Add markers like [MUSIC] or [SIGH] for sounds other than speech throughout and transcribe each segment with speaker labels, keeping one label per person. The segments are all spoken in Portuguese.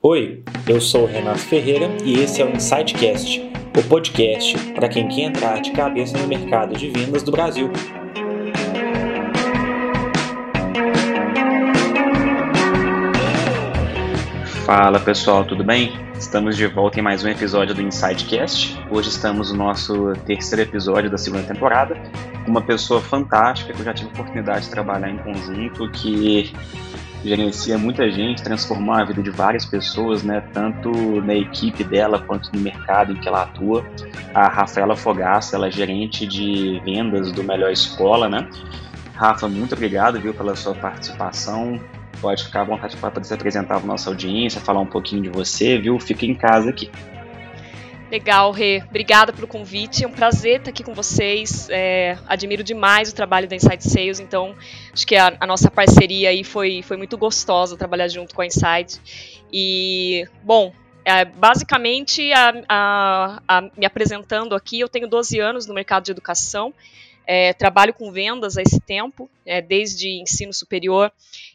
Speaker 1: Oi, eu sou o Renato Ferreira e esse é o Insightcast, o podcast para quem quer entrar de cabeça no mercado de vendas do Brasil. Fala pessoal, tudo bem? Estamos de volta em mais um episódio do Insightcast. Hoje estamos no nosso terceiro episódio da segunda temporada, uma pessoa fantástica que eu já tive a oportunidade de trabalhar em conjunto, que gerencia muita gente, transformou a vida de várias pessoas, né, tanto na equipe dela quanto no mercado em que ela atua. A Rafaela Fogaça, ela é gerente de vendas do Melhor Escola, né? Rafa, muito obrigado, viu, pela sua participação. Pode ficar à vontade para se apresentar para nossa audiência, falar um pouquinho de você, viu? Fica em casa aqui.
Speaker 2: Legal, Rê. Obrigada pelo convite. É um prazer estar aqui com vocês. É, admiro demais o trabalho da Insight Sales, então acho que a, a, nossa parceria aí foi, foi muito gostosa trabalhar junto com a Insight. E, bom, é, basicamente, a, a, me apresentando aqui, eu tenho 12 anos no mercado de educação. É, trabalho com vendas há esse tempo, é, desde ensino superior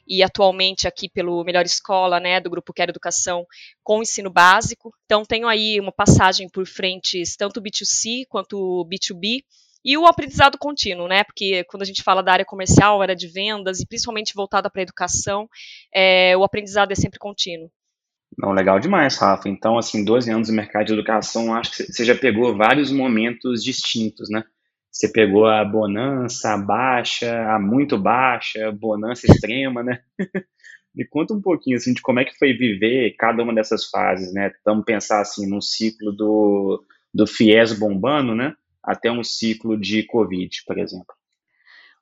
Speaker 2: e atualmente aqui pelo Melhor Escola, né, do Grupo Quero Educação, com ensino básico. Então, tenho aí uma passagem por frentes tanto B2C quanto B2B, e o aprendizado contínuo, né? Porque quando a gente fala da área comercial, área de vendas, e principalmente voltada para a educação, é, o aprendizado é sempre contínuo.
Speaker 1: Não, legal demais, Rafa. Então, assim, 12 anos no mercado de educação, acho que você já pegou vários momentos distintos, né? Você pegou a bonança, a baixa, a muito baixa, bonança extrema, né? [LAUGHS] Me conta um pouquinho assim de como é que foi viver cada uma dessas fases, né? Vamos pensar assim num ciclo do, do FIES bombando, né? Até um ciclo de Covid, por exemplo.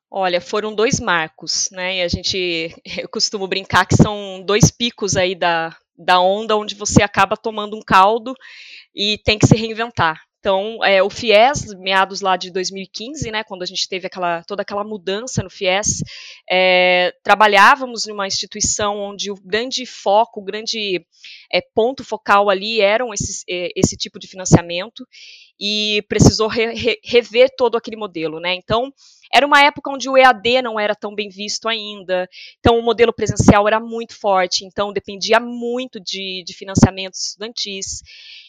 Speaker 2: Olha, foram dois marcos, né? E a gente, [LAUGHS] eu costumo brincar que são dois picos aí da, da onda onde você acaba tomando um caldo e tem que se reinventar. Então, é, o FIES, meados lá de 2015, né, quando a gente teve aquela, toda aquela mudança no FIES, é, trabalhávamos numa instituição onde o grande foco, o grande é, ponto focal ali eram esses, é, esse tipo de financiamento e precisou re, re, rever todo aquele modelo. Né? Então, era uma época onde o EAD não era tão bem visto ainda, então o modelo presencial era muito forte, então dependia muito de, de financiamentos estudantis.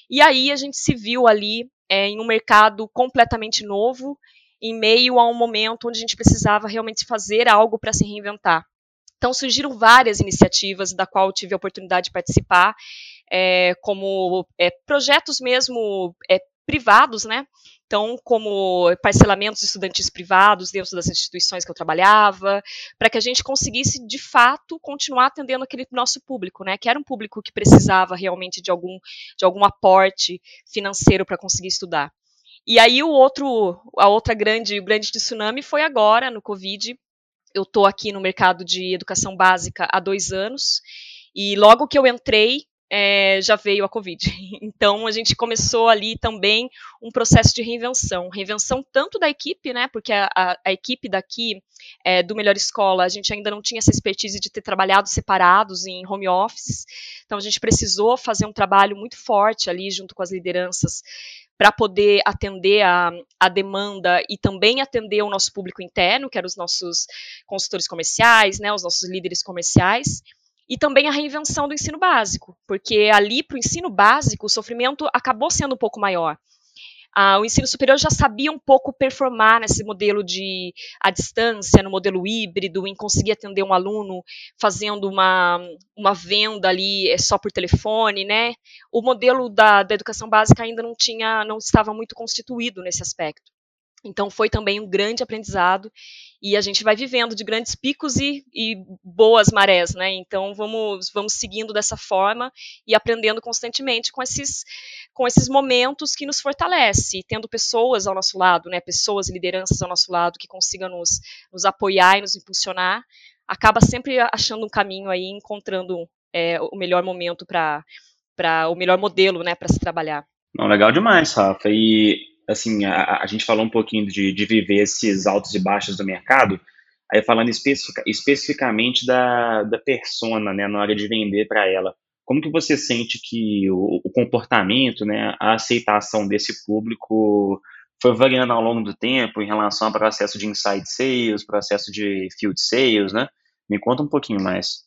Speaker 2: E aí a gente se viu ali é, em um mercado completamente novo, em meio a um momento onde a gente precisava realmente fazer algo para se reinventar. Então surgiram várias iniciativas da qual tive a oportunidade de participar, é, como é, projetos mesmo é, privados, né? Então, como parcelamentos estudantis privados dentro das instituições que eu trabalhava, para que a gente conseguisse, de fato, continuar atendendo aquele nosso público, né? Que era um público que precisava realmente de algum, de algum aporte financeiro para conseguir estudar. E aí o outro, a outra grande, grande tsunami foi agora, no Covid. Eu estou aqui no mercado de educação básica há dois anos, e logo que eu entrei, é, já veio a Covid. [LAUGHS] Então, a gente começou ali também um processo de reinvenção. Reinvenção tanto da equipe, né, porque a, a, a equipe daqui é, do Melhor Escola, a gente ainda não tinha essa expertise de ter trabalhado separados em home office. Então, a gente precisou fazer um trabalho muito forte ali junto com as lideranças para poder atender a, a, demanda e também atender o nosso público interno, que eram os nossos consultores comerciais, né, os nossos líderes comerciais e também a reinvenção do ensino básico, porque ali para o ensino básico o sofrimento acabou sendo um pouco maior. Ah, o ensino superior já sabia um pouco performar nesse modelo de à distância, no modelo híbrido, em conseguir atender um aluno fazendo uma, uma venda ali é, só por telefone, né? O modelo da, da educação básica ainda não tinha, não estava muito constituído nesse aspecto. Então foi também um grande aprendizado e a gente vai vivendo de grandes picos e, e, boas marés, né? Então vamos, vamos seguindo dessa forma e aprendendo constantemente com esses, com esses momentos que nos fortalece, tendo pessoas ao nosso lado, né? Pessoas e lideranças ao nosso lado que consigam nos, nos apoiar e nos impulsionar, acaba sempre achando um caminho aí, encontrando é, o melhor momento para para o melhor modelo, né, para se trabalhar.
Speaker 1: Não, legal demais, Rafa. E assim, a, a gente falou um pouquinho de, de viver esses altos e baixos do mercado, aí falando especific, especificamente da, da persona, né, na hora de vender para ela. Como que você sente que o, o, comportamento, né, a aceitação desse público foi variando ao longo do tempo em relação ao processo de inside sales, processo de field sales, né? Me conta um pouquinho mais.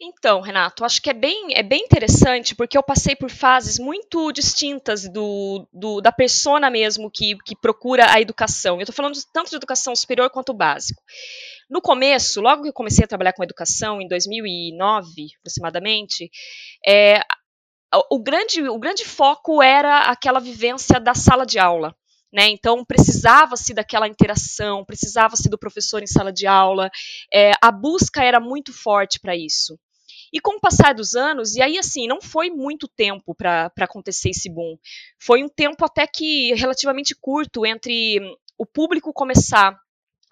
Speaker 2: Então, Renato, acho que é bem, é bem interessante porque eu passei por fases muito distintas do, do da persona mesmo que, que procura a educação. Eu estou falando tanto de educação superior quanto básico. No começo, logo que eu comecei a trabalhar com educação, em 2009 aproximadamente, é, o, grande, o grande foco era aquela vivência da sala de aula. Né? Então, precisava-se daquela interação, precisava-se do professor em sala de aula, é, a busca era muito forte para isso. E com o passar dos anos, e aí assim, não foi muito tempo para acontecer esse boom. Foi um tempo até que relativamente curto entre o público começar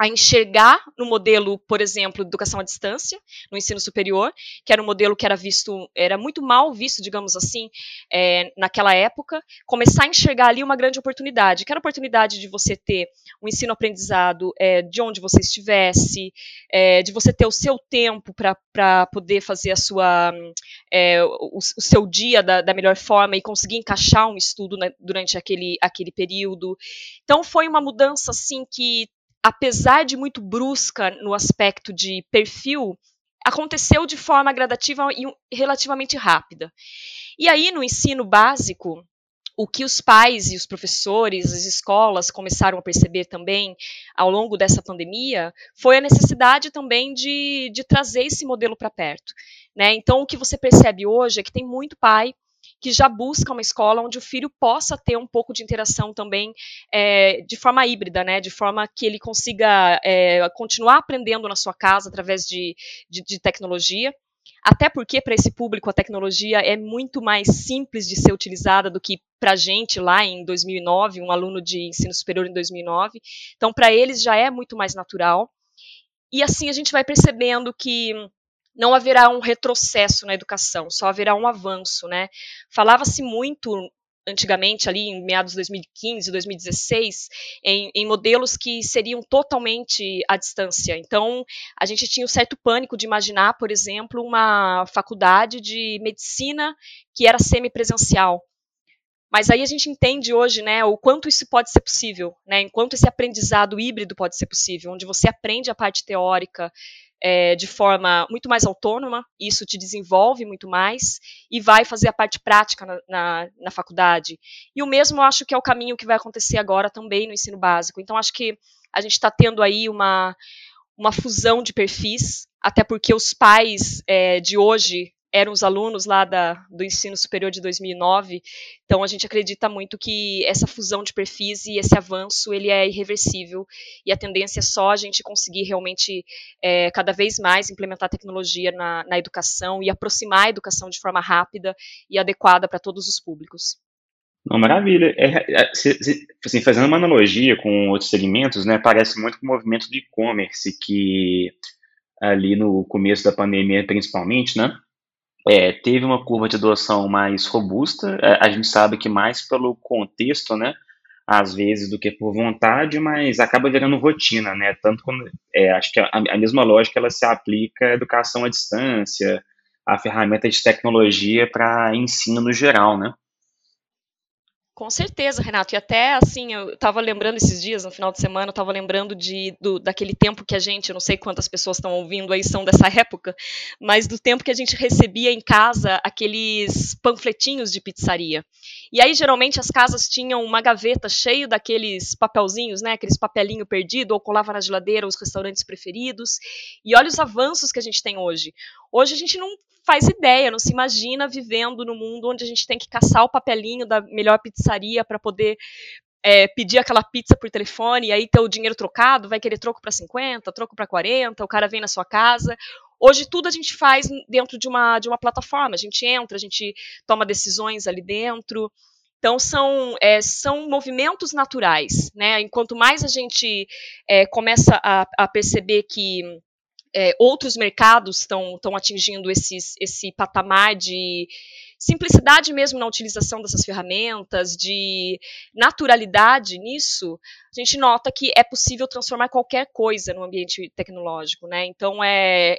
Speaker 2: a enxergar no modelo, por exemplo, de educação à distância, no ensino superior, que era um modelo que era visto, era muito mal visto, digamos assim, é, naquela época, começar a enxergar ali uma grande oportunidade, que era a oportunidade de você ter um ensino-aprendizado é, de onde você estivesse, é, de você ter o seu tempo para poder fazer a sua, é, o, o, seu dia da, da, melhor forma e conseguir encaixar um estudo né, durante aquele, aquele período. Então, foi uma mudança, assim, que apesar de muito brusca no aspecto de perfil, aconteceu de forma gradativa e relativamente rápida. E aí, no ensino básico, o que os pais e os professores, as escolas começaram a perceber também ao longo dessa pandemia foi a necessidade também de, de trazer esse modelo para perto. Né? Então, o que você percebe hoje é que tem muito pai que já busca uma escola onde o filho possa ter um pouco de interação também é, de forma híbrida, né? De forma que ele consiga é, continuar aprendendo na sua casa através de, de, de tecnologia. Até porque para esse público a tecnologia é muito mais simples de ser utilizada do que para a gente lá em 2009, um aluno de ensino superior em 2009. Então, para eles já é muito mais natural. E assim a gente vai percebendo que não haverá um retrocesso na educação, só haverá um avanço, né? Falava-se muito antigamente, ali em meados de 2015, 2016, em, em, modelos que seriam totalmente à distância. Então, a gente tinha um certo pânico de imaginar, por exemplo, uma faculdade de medicina que era semipresencial. Mas aí a gente entende hoje, né, o quanto isso pode ser possível, né, enquanto esse aprendizado híbrido pode ser possível, onde você aprende a parte teórica é, de forma muito mais autônoma, isso te desenvolve muito mais e vai fazer a parte prática na, na, na, faculdade. E o mesmo eu acho que é o caminho que vai acontecer agora também no ensino básico. Então, acho que a gente está tendo aí uma, uma fusão de perfis, até porque os pais é, de hoje eram os alunos lá da, do ensino superior de 2009. Então a gente acredita muito que essa fusão de perfis e esse avanço ele é irreversível e a tendência é só a gente conseguir realmente é, cada vez mais implementar tecnologia na, na educação e aproximar a educação de forma rápida e adequada para todos os públicos.
Speaker 1: Não, maravilha. É, é, assim, fazendo uma analogia com outros segmentos, né, parece muito com o movimento do e-commerce que ali no começo da pandemia, principalmente, né, é, teve uma curva de adoção mais robusta. É, a gente sabe que mais pelo contexto, né? Às vezes do que por vontade, mas acaba virando rotina, né? Tanto quando é, acho que a, a, mesma lógica ela se aplica à educação à distância, a ferramentas de tecnologia para ensino no geral, né?
Speaker 2: Com certeza, Renato. E até assim, eu estava lembrando esses dias, no final de semana, eu estava lembrando de, do, daquele tempo que a gente, eu não sei quantas pessoas estão ouvindo aí são dessa [LAUGHS] época, mas do tempo que a gente recebia em casa aqueles panfletinhos de pizzaria. E aí, geralmente, as casas tinham uma gaveta cheia daqueles papelzinhos, né? Aqueles papelinho perdido, ou colava na geladeira os restaurantes preferidos. E olha os avanços que a gente tem hoje. Hoje a gente não faz ideia, não se imagina vivendo no mundo onde a gente tem que caçar o papelinho da melhor pizzaria para poder é, pedir aquela pizza por telefone e aí ter o dinheiro trocado, vai querer troco para 50, troco para 40, o cara vem na sua casa. Hoje tudo a gente faz dentro de uma, de uma plataforma, a gente entra, a gente toma decisões ali dentro. Então são, é, são movimentos naturais, né? Enquanto mais a gente é, começa a, a perceber que é, outros mercados estão atingindo esses, esse patamar de simplicidade mesmo na utilização dessas ferramentas, de naturalidade nisso, a gente nota que é possível transformar qualquer coisa no ambiente tecnológico, né? Então é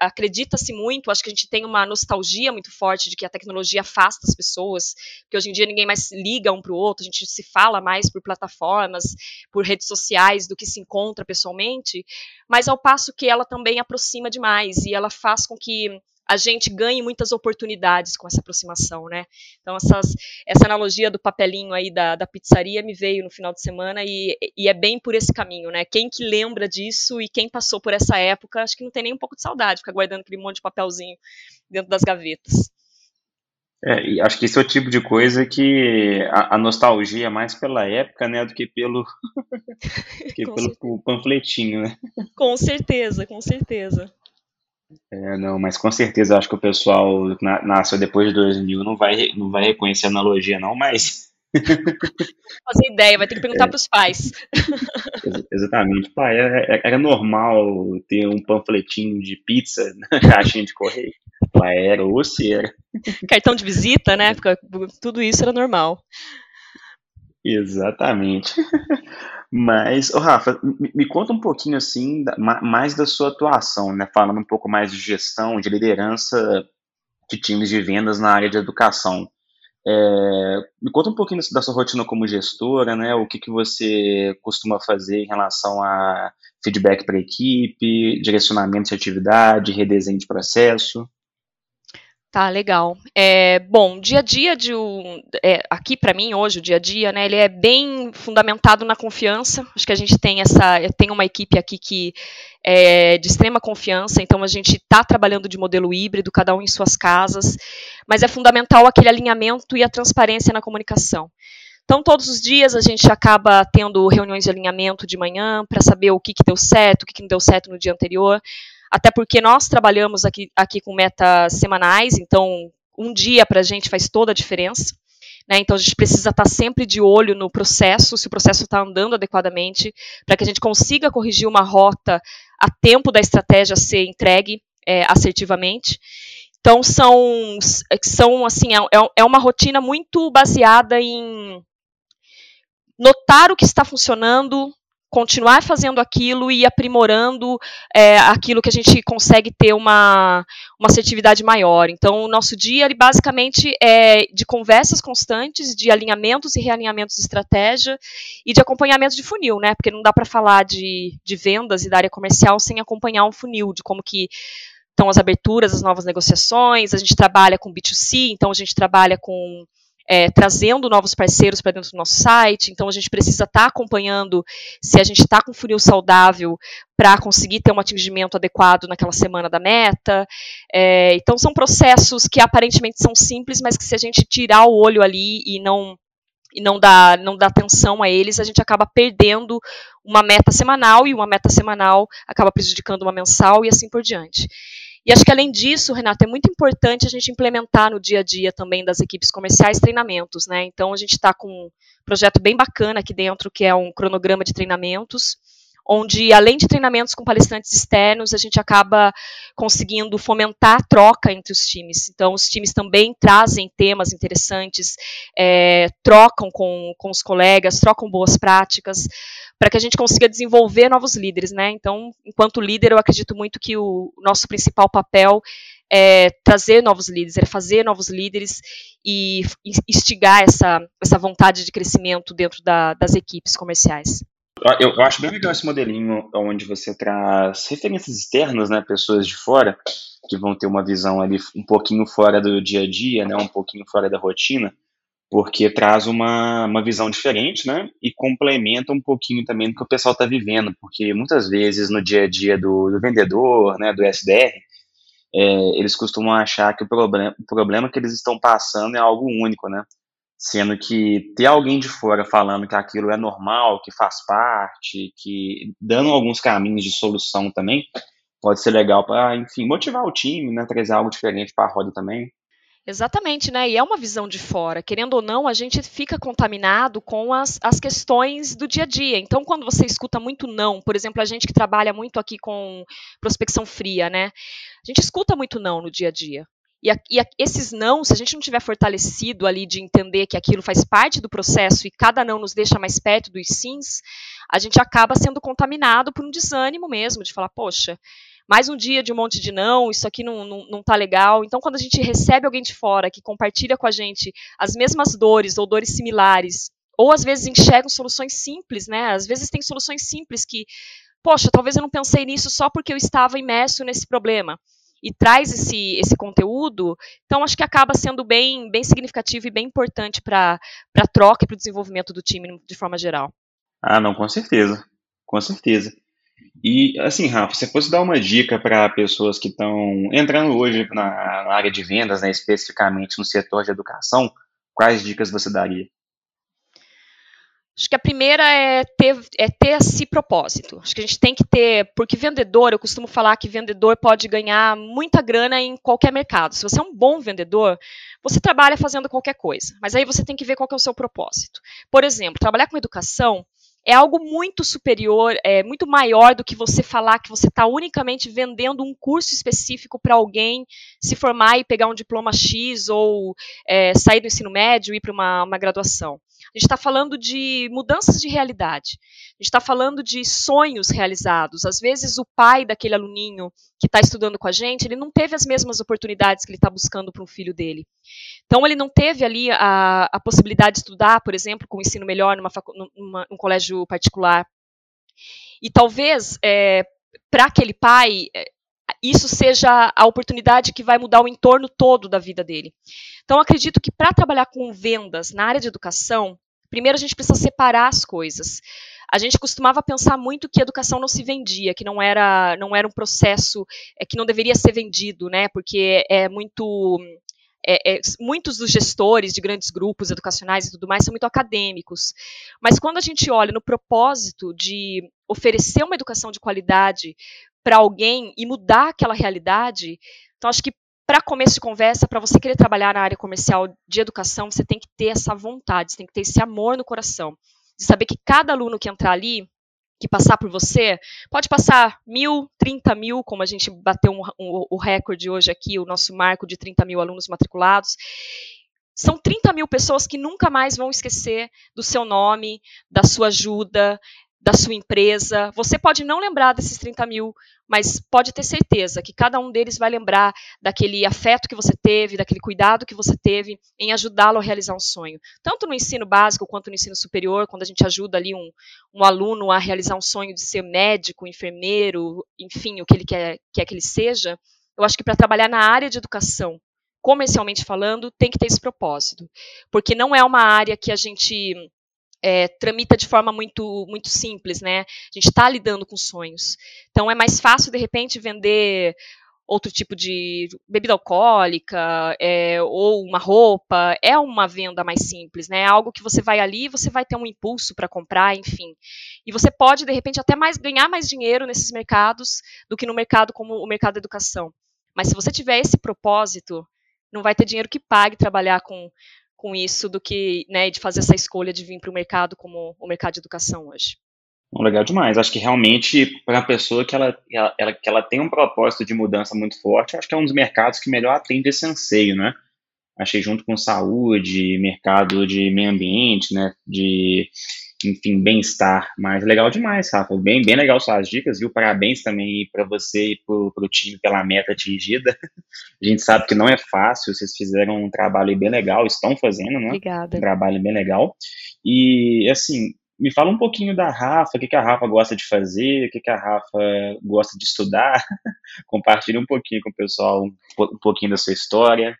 Speaker 2: acredita-se muito, acho que a gente tem uma nostalgia muito forte de que a tecnologia afasta as pessoas, porque hoje em dia ninguém mais liga um para o outro, a gente se fala mais por plataformas, por redes sociais do que se encontra pessoalmente, mas ao passo que ela também aproxima demais e ela faz com que a gente ganhe muitas oportunidades com essa aproximação, né? Então, essas, essa analogia do papelinho aí da, da pizzaria me veio no final de semana e, e, é bem por esse caminho, né? Quem que lembra disso e quem passou por essa época, acho que não tem nem um pouco de saudade, ficar guardando aquele monte de papelzinho dentro das gavetas.
Speaker 1: É, acho que esse é o tipo de coisa que a, a nostalgia é mais pela época, né, do que pelo, [LAUGHS] que [LAUGHS] pelo panfletinho, né?
Speaker 2: Com certeza, com certeza.
Speaker 1: É, não, mas com certeza acho que o pessoal que nasceu depois de 2000 não vai, não vai reconhecer a analogia, não, mas.
Speaker 2: Fazer ideia, vai ter que perguntar é. para os pais.
Speaker 1: Exatamente. Pai, era, é, é, era, normal ter um panfletinho de pizza na [LAUGHS] caixinha de correio. Pai, era, ou se era.
Speaker 2: Cartão de visita, né? Porque tudo isso era normal.
Speaker 1: Exatamente. [LAUGHS] Mas, oh, Rafa, me, me, conta um pouquinho assim, da, mais da sua atuação, né? Falando um pouco mais de gestão, de liderança de times de vendas na área de educação. É, me conta um pouquinho da sua rotina como gestora, né? O que, que você costuma fazer em relação a feedback para a equipe, direcionamento de atividade, redesenho de processo.
Speaker 2: Tá, legal. É, bom, dia a dia de um, é, aqui para mim hoje o dia a dia, né, ele é bem fundamentado na confiança. Acho que a gente tem essa, tem uma equipe aqui que é de extrema confiança, então a gente está trabalhando de modelo híbrido, cada um em suas casas, mas é fundamental aquele alinhamento e a transparência na comunicação. Então, todos os dias a gente acaba tendo reuniões de alinhamento de manhã para saber o que, que deu certo, o que, que não deu certo no dia anterior até porque nós trabalhamos aqui, aqui com metas semanais, então um dia para a gente faz toda a diferença. Né? Então a gente precisa estar tá sempre de olho no processo, se o processo está andando adequadamente, para que a gente consiga corrigir uma rota a tempo da estratégia ser entregue é, assertivamente. Então são, são assim, é, é, é uma rotina muito baseada em notar o que está funcionando, continuar fazendo aquilo e aprimorando é, aquilo que a gente consegue ter uma, uma assertividade maior. Então, o nosso dia, ele basicamente é de conversas constantes, de alinhamentos e realinhamentos de estratégia e de acompanhamento de funil, né? Porque não dá para falar de, de vendas e da área comercial sem acompanhar um funil, de como que estão as aberturas, as novas negociações, a gente trabalha com B2C, então a gente trabalha com é, trazendo novos parceiros para dentro do nosso site, então a gente precisa estar tá acompanhando se a gente está com funil saudável para conseguir ter um atingimento adequado naquela semana da meta. É, então são processos que aparentemente são simples, mas que se a gente tirar o olho ali e não e não dá, não dá atenção a eles, a gente acaba perdendo uma meta semanal e uma meta semanal acaba prejudicando uma mensal e assim por diante. E acho que além disso, Renato, é muito importante a gente implementar no dia a dia também das equipes comerciais treinamentos, né? Então a gente está com um projeto bem bacana aqui dentro, que é um cronograma de treinamentos, onde além de treinamentos com palestrantes externos, a gente acaba conseguindo fomentar a troca entre os times. Então, os times também trazem temas interessantes, é, trocam com, com os colegas, trocam boas práticas para que a gente consiga desenvolver novos líderes, né? Então, enquanto líder, eu acredito muito que o nosso principal papel é trazer novos líderes, é fazer novos líderes e instigar essa, essa vontade de crescimento dentro da, das equipes comerciais.
Speaker 1: Eu, eu, acho bem legal esse modelinho onde você traz referências externas, né, pessoas de fora que vão ter uma visão ali um pouquinho fora do dia a dia, né, um pouquinho fora da rotina, porque traz uma, uma visão diferente, né? E complementa um pouquinho também do que o pessoal está vivendo, porque muitas vezes no dia a dia do, do vendedor, né, do SDR, é, eles costumam achar que o o problema que eles estão passando é algo único, né? Sendo que ter alguém de fora falando que aquilo é normal, que faz parte, que dando alguns caminhos de solução também, pode ser legal para, enfim, motivar o time, né? Trazer algo diferente para a roda também.
Speaker 2: Exatamente, né? E é uma visão de fora. Querendo ou não, a gente fica contaminado com as, as questões do dia a dia. Então, quando você escuta muito não, por exemplo, a gente que trabalha muito aqui com prospecção fria, né? A gente escuta muito não no dia a dia. E, a, e a, esses não, se a gente não tiver fortalecido ali de entender que aquilo faz parte do processo e cada não nos deixa mais perto dos sims, a gente acaba sendo contaminado por um desânimo mesmo, de falar, poxa, mais um dia de um monte de não, isso aqui não, não, não tá legal. Então, quando a gente recebe alguém de fora que compartilha com a gente as mesmas dores ou dores similares, ou às vezes enxergam soluções simples, né? Às vezes tem soluções simples que, poxa, talvez eu não pensei nisso só porque eu estava imerso nesse problema. E traz esse, esse conteúdo, então acho que acaba sendo bem, bem significativo e bem importante para a troca e para o desenvolvimento do time de forma geral.
Speaker 1: Ah, não, com certeza, com certeza. E, assim, Rafa, se fosse dar uma dica para pessoas que estão entrando hoje na, área de vendas, né, especificamente no setor de educação, quais dicas você daria?
Speaker 2: Acho que a primeira é ter, é ter esse propósito. Acho que a gente tem que ter, porque vendedor, eu costumo falar que vendedor pode ganhar muita grana em qualquer mercado. Se você é um bom vendedor, você trabalha fazendo qualquer coisa, mas aí você tem que ver qual é o seu propósito. Por exemplo, trabalhar com educação é algo muito superior, é muito maior do que você falar que você está unicamente vendendo um curso específico para alguém se formar e pegar um diploma X ou é, sair do ensino médio e ir para uma, uma graduação. A gente está falando de mudanças de realidade. A gente está falando de sonhos realizados. Às vezes, o pai daquele aluninho que está estudando com a gente, ele não teve as mesmas oportunidades que ele está buscando para um filho dele. Então, ele não teve ali a, a possibilidade de estudar, por exemplo, com um ensino melhor numa, numa, num colégio particular. E talvez, é, para aquele pai, é, isso seja a oportunidade que vai mudar o entorno todo da vida dele. Então, acredito que para trabalhar com vendas na área de educação, primeiro a gente precisa separar as coisas. A gente costumava pensar muito que a educação não se vendia, que não era, não era um processo é, que não deveria ser vendido, né? Porque é muito é, é, muitos dos gestores de grandes grupos educacionais e tudo mais são muito acadêmicos. Mas quando a gente olha no propósito de oferecer uma educação de qualidade para alguém e mudar aquela realidade, então acho que para começo de conversa, para você querer trabalhar na área comercial de educação, você tem que ter essa vontade, você tem que ter esse amor no coração, de saber que cada aluno que entrar ali, que passar por você, pode passar mil, trinta mil, como a gente bateu um, um, o recorde hoje aqui, o nosso marco de 30 mil alunos matriculados. São 30 mil pessoas que nunca mais vão esquecer do seu nome, da sua ajuda, da sua empresa. Você pode não lembrar desses 30 mil, mas pode ter certeza que cada um deles vai lembrar daquele afeto que você teve, daquele cuidado que você teve em ajudá-lo a realizar um sonho. Tanto no ensino básico quanto no ensino superior, quando a gente ajuda ali um, um aluno a realizar um sonho de ser médico, enfermeiro, enfim, o que ele quer, quer que ele seja, eu acho que para trabalhar na área de educação, comercialmente falando, tem que ter esse propósito. Porque não é uma área que a gente é, tramita de forma muito, muito simples, né? A gente está lidando com sonhos. Então é mais fácil, de repente, vender outro tipo de bebida alcoólica é, ou uma roupa, é uma venda mais simples, né? É algo que você vai ali, você vai ter um impulso para comprar, enfim. E você pode, de repente, até mais ganhar mais dinheiro nesses mercados do que no mercado como o mercado da educação. Mas se você tiver esse propósito, não vai ter dinheiro que pague trabalhar com com isso do que né, de fazer essa escolha de vir para o mercado como o mercado de educação hoje.
Speaker 1: Legal demais. Acho que realmente, para a pessoa que ela, ela, que ela tem um propósito de mudança muito forte, acho que é um dos mercados que melhor atende esse anseio, né? Achei junto com saúde, mercado de meio ambiente, né? De enfim, bem-estar. Mas legal demais, Rafa. Bem, bem legal suas dicas, viu? Parabéns também para você e para o time pela meta atingida. [LAUGHS] A gente sabe que não é fácil, vocês fizeram um trabalho bem legal, estão fazendo, né?
Speaker 2: Obrigada.
Speaker 1: Um trabalho bem legal. E, assim, me fala um pouquinho da Rafa, o que, que a Rafa gosta de fazer, o que, que a Rafa gosta de estudar. [LAUGHS] Compartilhe um pouquinho com o pessoal, um pouquinho da sua história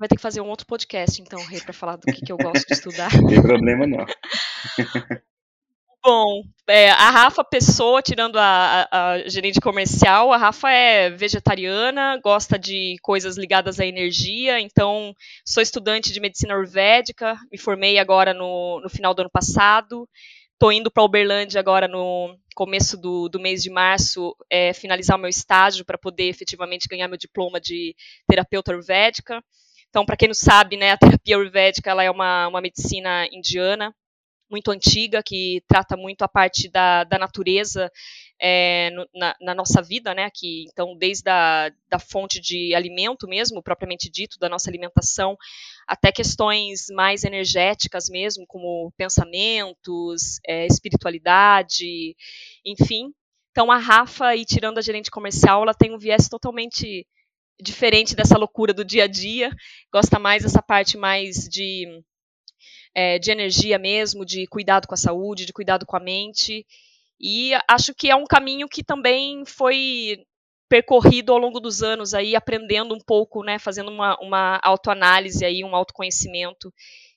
Speaker 2: vai ter que fazer um outro podcast, então, Rei, para falar do que, que eu gosto de estudar.
Speaker 1: Não tem problema, não.
Speaker 2: Bom, é, a Rafa Pessoa, tirando a, a, a, gerente comercial, a Rafa é vegetariana, gosta de coisas ligadas à energia, então sou estudante de medicina ayurvédica, me formei agora no, no final do ano passado, estou indo para Uberlândia agora no começo do, do mês de março, é, finalizar o meu estágio para poder efetivamente ganhar meu diploma de terapeuta ayurvédica. Então, para quem não sabe, né, a terapia ayurvédica ela é uma, uma medicina indiana muito antiga que trata muito a parte da, da natureza é, no, na, na, nossa vida, né? Que então desde a da fonte de alimento mesmo, propriamente dito, da nossa alimentação, até questões mais energéticas mesmo, como pensamentos, é, espiritualidade, enfim. Então a Rafa, e tirando a gerente comercial, ela tem um viés totalmente diferente dessa loucura do dia a dia, gosta mais dessa parte mais de, é, de energia mesmo, de cuidado com a saúde, de cuidado com a mente. E acho que é um caminho que também foi percorrido ao longo dos anos aí, aprendendo um pouco, né, fazendo uma, uma autoanálise aí, um autoconhecimento,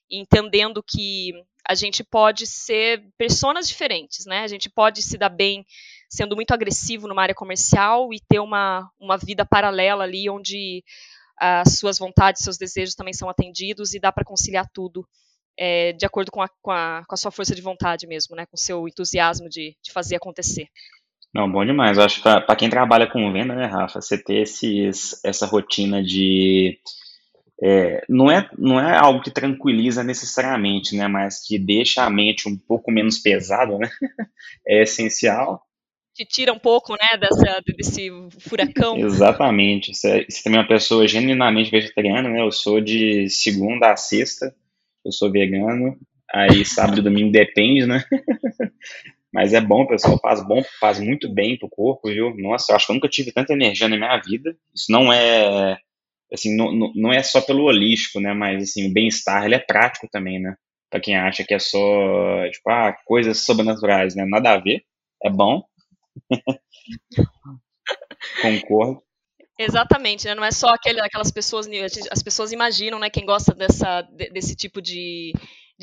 Speaker 2: entendendo que a gente pode ser pessoas diferentes, né? A gente pode se dar bem sendo muito agressivo numa área comercial e ter uma, uma vida paralela ali onde as suas vontades, seus desejos também são atendidos e dá para conciliar tudo é, de acordo com a, com, a, com a, sua força de vontade mesmo, né? Com o seu entusiasmo de, de fazer acontecer.
Speaker 1: Não, bom demais. Eu acho que para quem trabalha com venda, né, Rafa, você ter esses, essa rotina de é, não, é, não é algo que tranquiliza necessariamente, né, mas que deixa a mente um pouco menos pesada, né, [LAUGHS] é essencial.
Speaker 2: Te tira um pouco, né, dessa, desse furacão.
Speaker 1: Exatamente. Você, você também é uma pessoa genuinamente vegetariana, né, eu sou de segunda a sexta, eu sou vegano, aí sábado e domingo depende, né, [LAUGHS] mas é bom, pessoal, faz bom, faz muito bem pro corpo, viu, nossa, eu acho que eu nunca tive tanta energia na minha vida, isso não é assim, não, não é só pelo holístico, né, mas assim, o bem-estar, ele é prático também, né, para quem acha que é só, tipo, ah, coisas sobrenaturais, né, nada a ver, é bom. [LAUGHS] Concordo.
Speaker 2: Exatamente, né? não é só aquele, aquelas pessoas, as pessoas imaginam, né, quem gosta dessa, desse tipo de,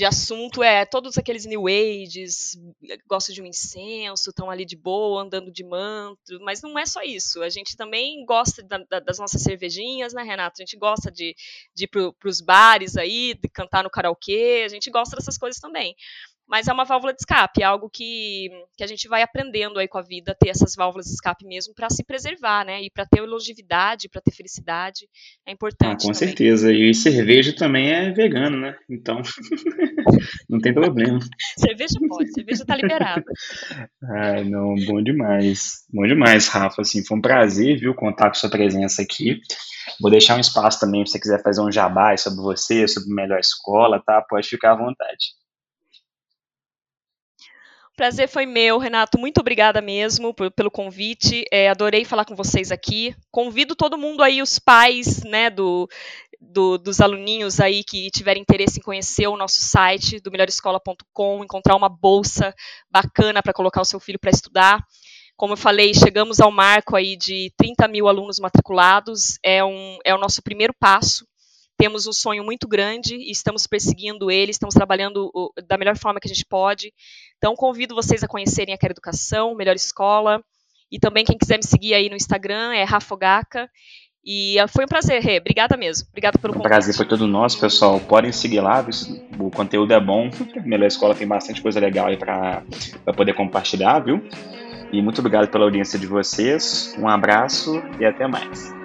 Speaker 2: de assunto é todos aqueles new ages, gostam de um incenso, estão ali de boa, andando de manto, mas não é só isso. A gente também gosta da, da, das nossas cervejinhas, né, Renato? A gente gosta de, de ir para os bares aí, de cantar no karaokê, a gente gosta dessas coisas também mas é uma válvula de escape, é algo que, que a gente vai aprendendo aí com a vida, ter essas válvulas de escape mesmo para se preservar, né? E para ter longevidade, para ter felicidade, é importante.
Speaker 1: Ah, com também. certeza. E cerveja também é vegano, né? Então [LAUGHS] não tem problema.
Speaker 2: cerveja pode, cerveja tá liberada.
Speaker 1: Ai, não, bom demais. Bom demais, Rafa. Assim, foi um prazer, viu, contar com sua presença aqui. Vou deixar um espaço também se você quiser fazer um jabá sobre você, sobre melhor escola, tá? Pode ficar à vontade.
Speaker 2: Prazer foi meu, Renato. Muito obrigada mesmo por, pelo convite. É, adorei falar com vocês aqui. Convido todo mundo aí, os pais, né, do, do, dos aluninhos aí que tiverem interesse em conhecer o nosso site do melhorescola.com, encontrar uma bolsa bacana para colocar o seu filho para estudar. Como eu falei, chegamos ao marco aí de 30 mil alunos matriculados. É, um, é o nosso primeiro passo temos um sonho muito grande e estamos perseguindo ele, estamos trabalhando da melhor forma que a gente pode. Então, convido vocês a conhecerem a Quero Educação, Melhor Escola, e também quem quiser me seguir aí no Instagram é Rafogaca. E ah, foi um prazer, Rê. Obrigada mesmo. Obrigada pelo convite.
Speaker 1: O prazer foi todo nosso, pessoal. Podem seguir lá, o conteúdo é bom. A Melhor Escola tem bastante coisa legal aí para poder compartilhar, viu? E muito obrigado pela audiência de vocês. Um abraço e até mais.